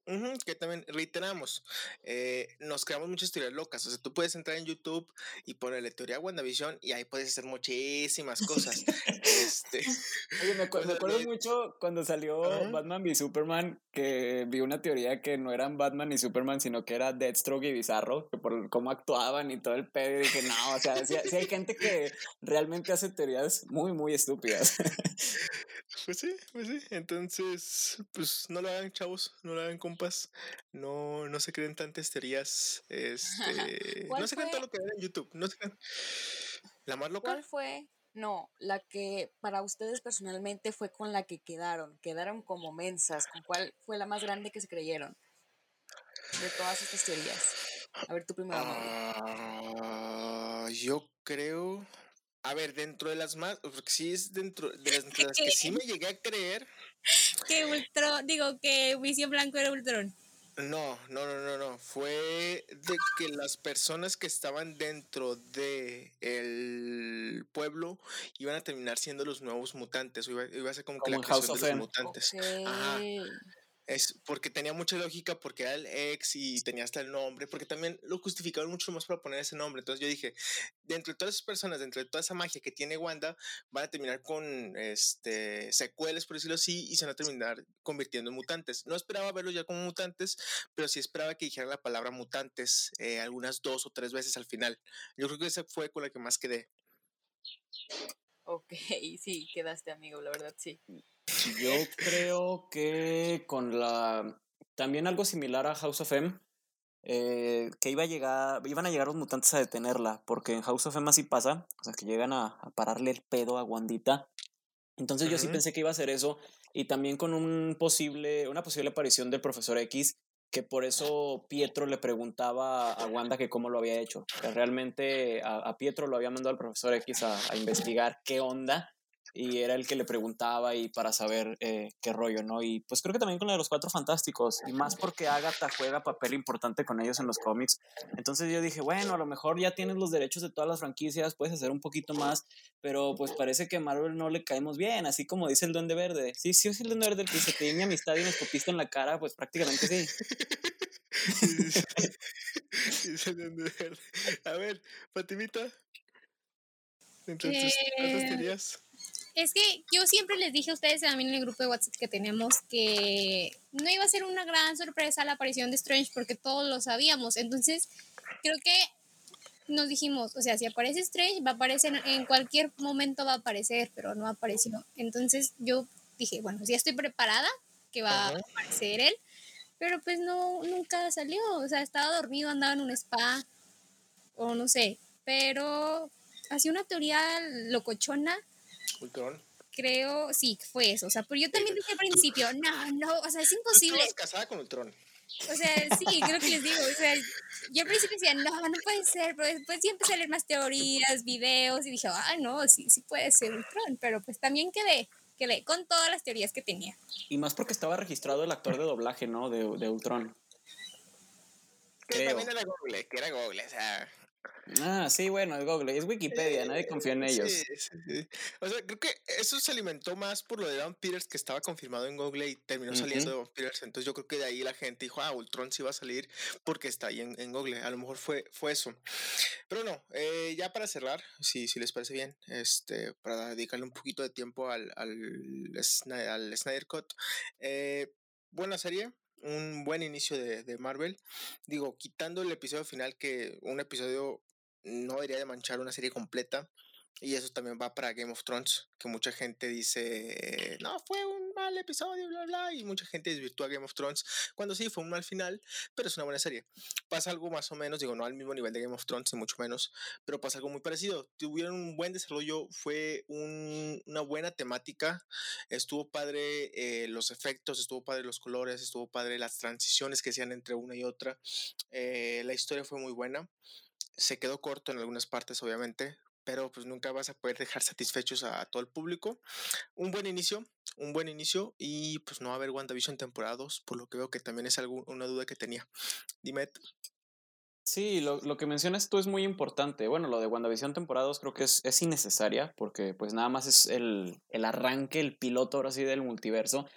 Ujú, que también reiteramos, eh, nos creamos muchas teorías locas. O sea, tú puedes entrar en YouTube y ponerle teoría WandaVision y ahí puedes hacer muchísimas cosas. este, Oye, me, acu- acuerdo mucho cuando salió. Batman v Superman, que vi una teoría que no eran Batman y Superman, sino que era Deathstroke y Bizarro, que por cómo actuaban y todo el pedo, y dije, no, o sea, sí, sí hay gente que realmente hace teorías muy, muy estúpidas. Pues sí, pues sí. Entonces, pues no lo hagan, chavos, no lo hagan, compas. No, no se creen tantas teorías. Este, ¿Cuál no se creen todo lo que ven en YouTube. No se creen. La más loca. ¿Cuál fue? No, la que para ustedes personalmente fue con la que quedaron. Quedaron como mensas. ¿Con cuál fue la más grande que se creyeron? De todas estas teorías. A ver, tú primero. Ah, yo creo. A ver, dentro de las más. Porque sí es dentro de las, de las que sí me llegué a creer. Que Ultron, digo que Visión Blanco era Ultron. No, no, no, no, no. Fue de que las personas que estaban dentro de el pueblo iban a terminar siendo los nuevos mutantes. O iba, iba a ser como que Como la en House creación de los M. mutantes. Ajá. Es porque tenía mucha lógica, porque era el ex y tenía hasta el nombre, porque también lo justificaron mucho más para poner ese nombre. Entonces yo dije, dentro de todas esas personas, dentro de toda esa magia que tiene Wanda, van a terminar con este secuelas, por decirlo así, y se van a terminar convirtiendo en mutantes. No esperaba verlos ya como mutantes, pero sí esperaba que dijeran la palabra mutantes eh, algunas dos o tres veces al final. Yo creo que esa fue con la que más quedé. Ok, sí, quedaste amigo, la verdad, sí. Yo creo que con la. También algo similar a House of M. eh, que iba a llegar, iban a llegar los mutantes a detenerla, porque en House of M así pasa, o sea, que llegan a, a pararle el pedo a Wandita. Entonces yo sí pensé que iba a hacer eso, y también con un posible, una posible aparición del profesor X, que por eso Pietro le preguntaba a Wanda que cómo lo había hecho. Que realmente a, a Pietro lo había mandado al profesor X a, a investigar qué onda y era el que le preguntaba y para saber eh, qué rollo, ¿no? Y pues creo que también con la de los Cuatro Fantásticos y más porque Agatha juega papel importante con ellos en los cómics. Entonces yo dije, bueno, a lo mejor ya tienes los derechos de todas las franquicias, puedes hacer un poquito más, pero pues parece que a Marvel no le caemos bien, así como dice el Duende Verde. Sí, sí, es el Duende Verde el que dice, te di mi amistad y me escupiste en la cara, pues prácticamente sí. A ver, Fatimita. Entre tus. Es que yo siempre les dije a ustedes también en el grupo de WhatsApp que tenemos que no iba a ser una gran sorpresa la aparición de Strange porque todos lo sabíamos. Entonces, creo que nos dijimos, o sea, si aparece Strange, va a aparecer en cualquier momento, va a aparecer, pero no apareció. Entonces, yo dije, bueno, ya estoy preparada que va a aparecer él, pero pues no, nunca salió. O sea, estaba dormido, andaba en un spa, o no sé, pero hacía una teoría locochona Ultron. creo, sí, fue eso. O sea, pero yo también dije al principio, no, no, o sea, es Tú imposible. estabas casada con Ultron. O sea, sí, creo que les digo. O sea, yo al principio decía, no, no puede ser, pero después sí empecé a leer más teorías, videos y dije, ah, no, sí, sí puede ser Ultron, pero pues también quedé, quedé con todas las teorías que tenía. Y más porque estaba registrado el actor de doblaje, ¿no? De, de Ultron. Que Creo. también era Google, que era Google, o sea. Ah, sí, bueno, es Google, es Wikipedia, nadie confía en ellos. Sí, sí, sí. O sea, creo que eso se alimentó más por lo de Don Peters que estaba confirmado en Google y terminó saliendo de Don Peters. Entonces yo creo que de ahí la gente dijo, ah, Ultron sí va a salir porque está ahí en, en Google. A lo mejor fue, fue eso. Pero no, eh, ya para cerrar, si, si les parece bien, este, para dedicarle un poquito de tiempo al, al, al Snyder Cut. eh, buena serie, un buen inicio de, de Marvel. Digo, quitando el episodio final, que un episodio no debería de manchar una serie completa. Y eso también va para Game of Thrones, que mucha gente dice, no, fue un mal episodio, bla, bla, y mucha gente desvirtúa Game of Thrones, cuando sí, fue un mal final, pero es una buena serie. Pasa algo más o menos, digo, no al mismo nivel de Game of Thrones, ni mucho menos, pero pasa algo muy parecido. Tuvieron un buen desarrollo, fue una buena temática, estuvo padre eh, los efectos, estuvo padre los colores, estuvo padre las transiciones que hacían entre una y otra. Eh, la historia fue muy buena. Se quedó corto en algunas partes, obviamente, pero pues nunca vas a poder dejar satisfechos a, todo el público. Un buen inicio, un buen inicio y pues no va a haber WandaVision temporadas, por lo que veo que también es algo, una duda que tenía. Dime. Sí, lo, lo, que mencionas tú es muy importante. Bueno, lo de WandaVision temporadas creo que es, es innecesaria porque pues nada más es el, el arranque, el piloto ahora sí del multiverso.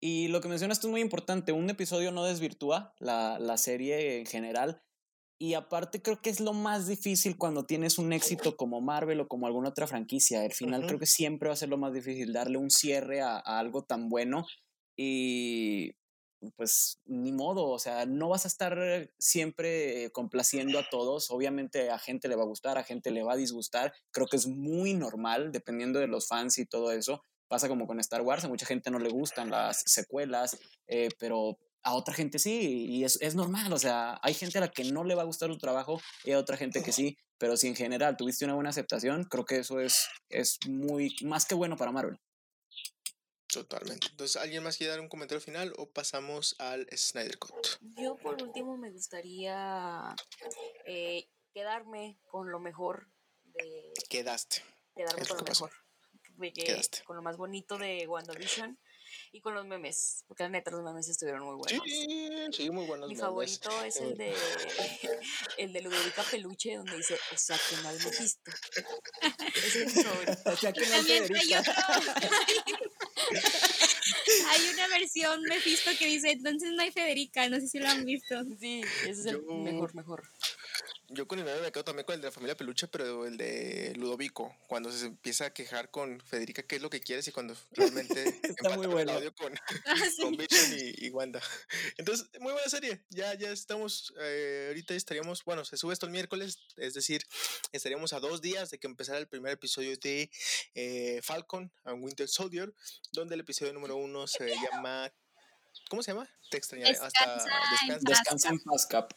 Y lo que mencionas tú es muy importante. Un episodio no desvirtúa la, la serie en general y aparte creo que es lo más difícil cuando tienes un éxito como Marvel o como alguna otra franquicia. Al final creo que siempre va a ser lo más difícil darle un cierre a, algo tan bueno. Y pues ni modo, o sea, no vas a estar siempre complaciendo a todos. Obviamente a gente le va a gustar, a gente le va a disgustar. Creo que es muy normal, dependiendo de los fans y todo eso. Pasa como con Star Wars, a mucha gente no le gustan las secuelas, eh, pero a otra gente sí, y es, es, normal, o sea, hay gente a la que no le va a gustar tu trabajo y a otra gente que sí, pero si en general tuviste una buena aceptación, creo que eso es, es muy, más que bueno para Marvel. Totalmente. Entonces, ¿alguien más quiere dar un comentario final o pasamos al Snyder Cut? Yo por último me gustaría eh, quedarme con lo mejor de... Quedaste. Quedarme con lo, mejor. Quedaste. Con lo más bonito de WandaVision y con los memes, porque la neta los memes estuvieron muy buenos. Sí, sí, muy buenos. Mi favorito es el de el de Ludovica Peluche, donde dice, o sea que no hay Mephisto. Ese es mi favorito. O sea que no hay Hay una versión Mephisto que dice, entonces no hay Federica, no sé si lo han visto. Sí, ese es el mejor, mejor. Yo con el meme me quedo también con el de la familia Peluche, pero el de Ludovico, cuando se empieza a quejar con Federica qué es lo que quieres y cuando realmente está muy bueno. el audio con, ah, con y, Wanda. Entonces, muy buena serie. Ya, ya estamos, eh, ahorita estaríamos, bueno, se sube esto el miércoles, es decir, estaríamos a dos días de que empezara el primer episodio de eh, Falcon and Winter Soldier, donde el episodio número uno se llama ¿Cómo se llama? Te extrañaré. Hasta descansa, descansa en paz, Cap.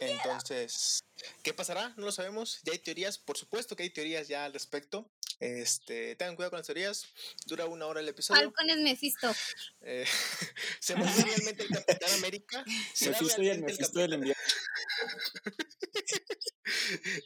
Entonces, ¿qué pasará? No lo sabemos. Ya hay teorías, por supuesto que hay teorías ya al respecto. Este, tengan cuidado con las teorías. Dura una hora el episodio. Falcon es Mephisto. Eh, ¿Se muere realmente el Capitán América? Mephisto y el Mephisto del invierno.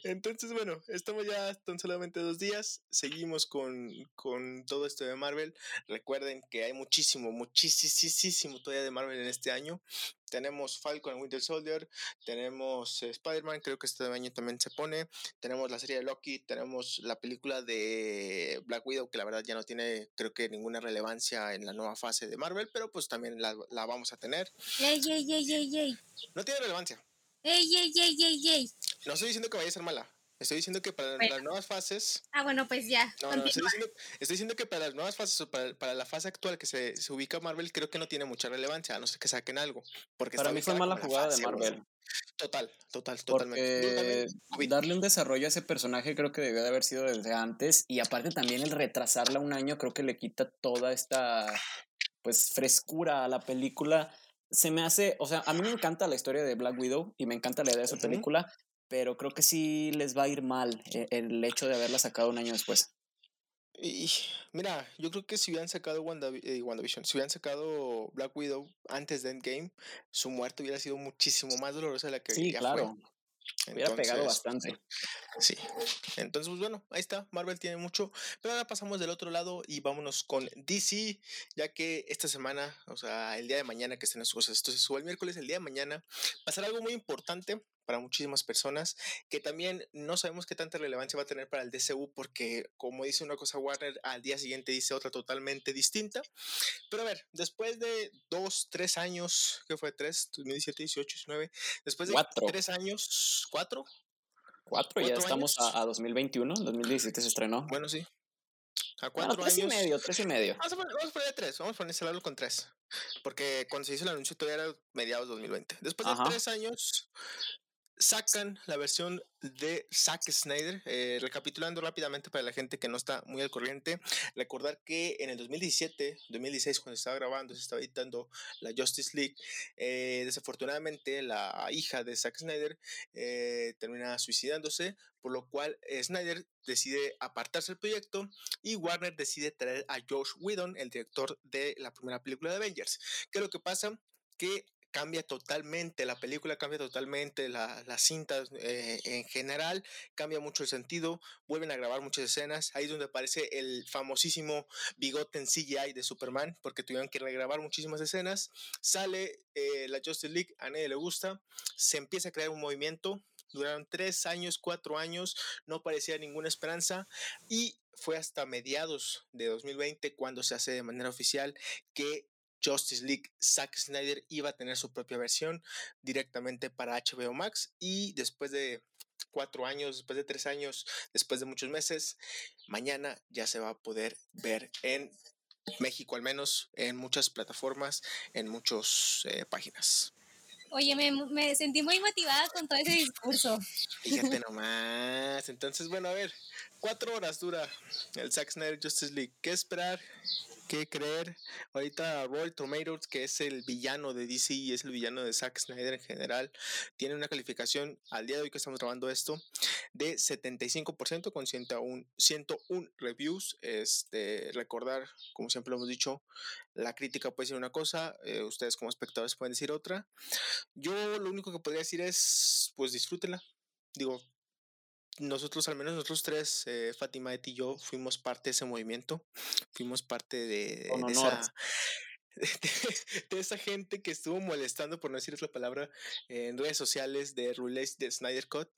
Entonces, bueno, estamos ya tan solamente dos días. Seguimos con, con, todo esto de Marvel. Recuerden que hay muchísimo, muchísimo todavía de Marvel en este año. Tenemos Falcon and Winter Soldier, tenemos eh, Spider-Man, creo que este año también se pone. Tenemos la serie de Loki, tenemos la película de Black Widow, que la verdad ya no tiene, creo que ninguna relevancia en la nueva fase de Marvel, pero pues también la, la vamos a tener. Ey, ey, ey, ey, ey. No tiene relevancia. Ey, ey, ey, ey, ey. No estoy diciendo que vaya a ser mala. Estoy diciendo que para las nuevas fases. Ah, bueno, pues ya. No, no, estoy diciendo, estoy diciendo, que para las nuevas fases o para, para la fase actual que se, se, ubica Marvel, creo que no tiene mucha relevancia, a no ser que saquen algo. Porque para mí fue mala jugada de Marvel. Total, total, totalmente. darle un desarrollo a ese personaje creo que debió de haber sido desde antes. Y aparte también el retrasarla un año creo que le quita toda esta pues frescura a la película se me hace, o sea, a mí me encanta la historia de Black Widow y me encanta la idea de esa película, pero creo que sí les va a ir mal eh, el hecho de haberla sacado un año después. Y mira, yo creo que si hubieran sacado eh, WandaVision, si hubieran sacado Black Widow antes de Endgame, su muerte hubiera sido muchísimo más dolorosa de la que sí, claro. Hubiera pegado bastante. Sí. Entonces, pues bueno, ahí está. Marvel tiene mucho. Pero ahora pasamos del otro lado y vámonos con DC, ya que esta semana, o sea, el día de mañana que estén las cosas, esto se sube el miércoles, el día de mañana, pasará algo muy importante para muchísimas personas, que también no sabemos qué tanta relevancia va a tener para el DCU, porque como dice una cosa Warner, al día siguiente dice otra totalmente distinta. Pero a ver, después de dos, tres años, ¿qué fue? Tres, 2017, 18, 19, después de tres años, cuatro. Cuatro, ya estamos a, 2021, 2017 se estrenó. Bueno, sí. A cuatro tres años. y medio, tres y medio. Vamos a poner, vamos a poner tres, vamos a ponerse con tres. Porque cuando se hizo el anuncio todavía era mediados de 2020. Después de tres años, sacan la versión de Zack Snyder. Eh, recapitulando rápidamente para la gente que no está muy al corriente, recordar que en el 2017, 2016, cuando estaba grabando, se estaba editando la Justice League, eh, desafortunadamente la hija de Zack Snyder eh, termina suicidándose, por lo cual Snyder decide apartarse del proyecto y Warner decide traer a Josh Whedon, el director de la primera película de Avengers. ¿Qué es lo que pasa? Que cambia totalmente, la película cambia totalmente, la, las cintas eh, en general cambia mucho el sentido, vuelven a grabar muchas escenas, ahí es donde aparece el famosísimo bigote en CGI de Superman, porque tuvieron que regrabar muchísimas escenas, sale eh, la Justice League, a nadie le gusta, se empieza a crear un movimiento, duraron tres años, cuatro años, no parecía ninguna esperanza y fue hasta mediados de 2020 cuando se hace de manera oficial que Justice League, Zack Snyder iba a tener su propia versión directamente para HBO Max y después de cuatro años, después de tres años, después de muchos meses, mañana ya se va a poder ver en México al menos, en muchas plataformas, en muchas eh, páginas. Oye, me, me, sentí muy motivada con todo ese discurso. Fíjate nomás. Entonces, bueno, a ver, cuatro horas dura el Zack Snyder Justice League. ¿Qué esperar? qué creer. Ahorita Roy Tomatoes, que es el villano de DC y es el villano de Zack Snyder en general, tiene una calificación al día de hoy que estamos grabando esto de 75% con 101, 101 reviews. Este, recordar, como siempre lo hemos dicho, la crítica puede ser una cosa, eh, ustedes como espectadores pueden decir otra. Yo lo único que podría decir es, pues disfrútenla. Digo, nosotros, al menos nosotros tres, eh, Fátima, Eti y yo, fuimos parte de ese movimiento, fuimos parte de, de esa, de, esa gente que estuvo molestando, por no decir otra palabra, en redes sociales de release de Snyder Cut.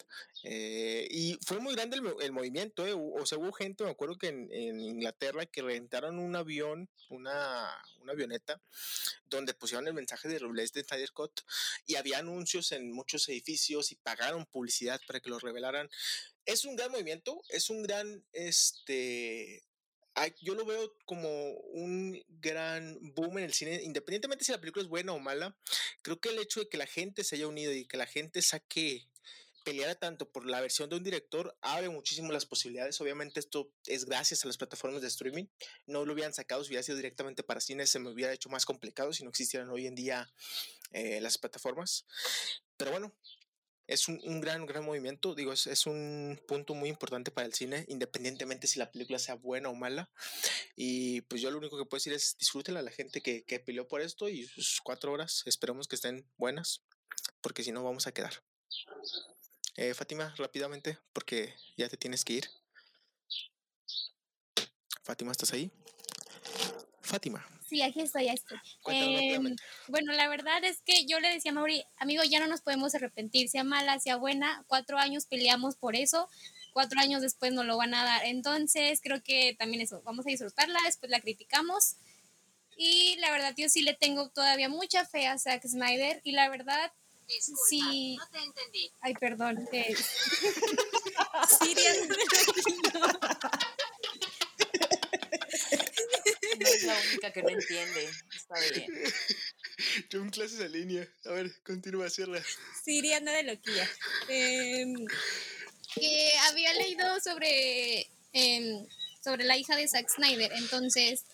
Eh, y fue muy grande el, movimiento, eh, o sea, hubo gente, me acuerdo que en, Inglaterra, que rentaron un avión, una, una, avioneta, donde pusieron el mensaje de release de Snyder Cut y había anuncios en muchos edificios y pagaron publicidad para que lo revelaran. Es un gran movimiento, es un gran, este, yo lo veo como un gran boom en el cine, independientemente si la película es buena o mala, creo que el hecho de que la gente se haya unido y que la gente saque peleara tanto por la versión de un director abre muchísimo las posibilidades. Obviamente esto es gracias a las plataformas de streaming. No lo hubieran sacado si hubiera sido directamente para cine, se me hubiera hecho más complicado si no existieran hoy en día eh, las plataformas. Pero bueno, es un, un, gran, gran movimiento. Digo, es, es, un punto muy importante para el cine, independientemente si la película sea buena o mala. Y pues yo lo único que puedo decir es disfrútenla a la gente que, que peleó por esto y cuatro horas. Esperemos que estén buenas, porque si no, vamos a quedar. Eh, Fátima, rápidamente, porque ya te tienes que ir. Fátima, ¿estás ahí? Fátima. Sí, aquí estoy, ya estoy. Eh, bueno, la verdad es que yo le decía a Mauri, amigo, ya no nos podemos arrepentir, sea mala, sea buena, cuatro años peleamos por eso, cuatro años después nos lo van a dar. Entonces, creo que también eso, vamos a disfrutarla, después la criticamos. Y la verdad, yo sí le tengo todavía mucha fe a Zack Snyder y la verdad, sí. No te entendí. Ay, perdón. Eh. No es la única que no entiende. Está bien. Yo en clases en línea. A ver, continúa a hacerla. Sí, anda de loquilla. Em, que había leído sobre, eh, sobre la hija de Zack Snyder. Entonces,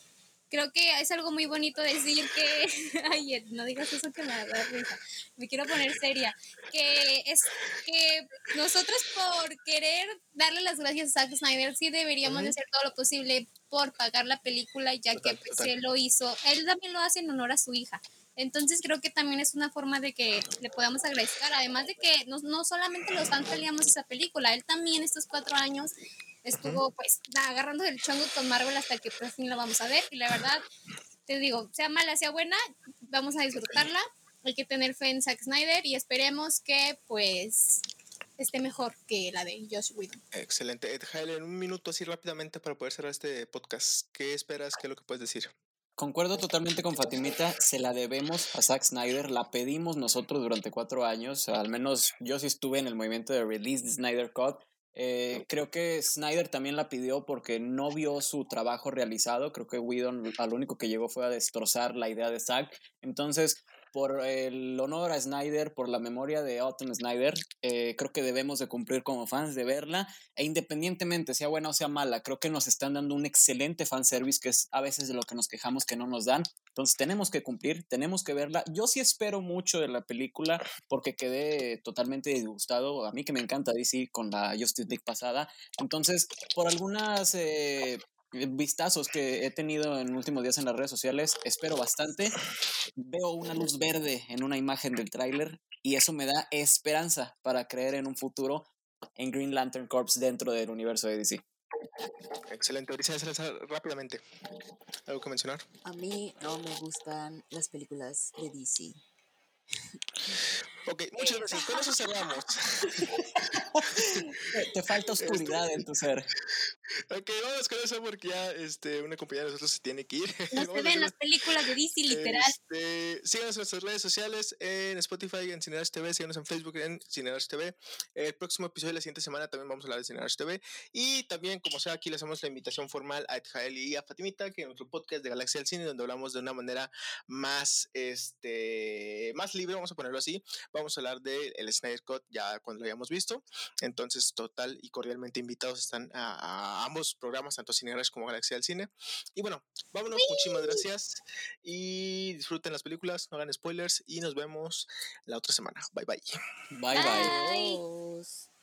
creo que es algo muy bonito decir que, ay, no digas eso que me da risa, me quiero poner seria, que es que nosotros por querer darle las gracias a Zack Snyder sí deberíamos de hacer todo lo posible por pagar la película, ya que pues, él lo hizo, él también lo hace en honor a su hija. Entonces creo que también es una forma de que le podamos agradecer, además de que no, no solamente los fans peleamos esa película, él también estos cuatro años estuvo pues agarrando el chongo con Marvel hasta que por fin la vamos a ver y la verdad te digo, sea mala, sea buena, vamos a disfrutarla. Hay que tener fe en Zack Snyder y esperemos que pues esté mejor que la de Josh Whedon. Excelente. Ed en un minuto así rápidamente para poder cerrar este podcast. ¿Qué esperas? ¿Qué es lo que puedes decir? Concuerdo totalmente con Fatimita, se la debemos a Zack Snyder, la pedimos nosotros durante cuatro años, al menos yo sí estuve en el movimiento de release de Snyder Cut eh, creo que Snyder también la pidió porque no vio su trabajo realizado. Creo que Whedon al único que llegó fue a destrozar la idea de Zack. Entonces, por el honor a Snyder, por la memoria de Autumn Snyder, eh, creo que debemos de cumplir como fans de verla, e independientemente sea buena o sea mala, creo que nos están dando un excelente fanservice, que es a veces de lo que nos quejamos que no nos dan, entonces tenemos que cumplir, tenemos que verla. Yo sí espero mucho de la película porque quedé totalmente disgustado, a mí que me encanta DC con la Justice League pasada, entonces por algunas... Eh, vistazos que he tenido en últimos días en las redes sociales, espero bastante. Veo una luz verde en una imagen del tráiler y eso me da esperanza para creer en un futuro en Green Lantern Corps dentro del universo de DC. Excelente, Odisea rápidamente. ¿Algo que mencionar? A mí no me gustan las películas de DC. Ok, muchas gracias. Con eso cerramos. te, falta oscuridad en tu ser. Ok, vamos con eso porque ya este, una compañera de nosotros se tiene que ir. No se ven las películas de DC, literal. Este, síganos en nuestras redes sociales, en Spotify, en Cineras TV, síganos en Facebook, en Cineras TV. El próximo episodio de la siguiente semana también vamos a hablar de Cineras TV. Y también, como sea, aquí le hacemos la invitación formal a Edjael y a Fatimita, que en nuestro podcast de Galaxia del Cine, donde hablamos de una manera más, este, más libre, vamos a ponerlo así vamos a hablar del el Snyder Cut ya cuando lo hayamos visto. Entonces, total y cordialmente invitados están a, ambos programas, tanto Cinegrass como Galaxia del Cine. Y bueno, vámonos, muchísimas gracias y disfruten las películas, no hagan spoilers y nos vemos la otra semana. Bye bye. Bye bye. bye.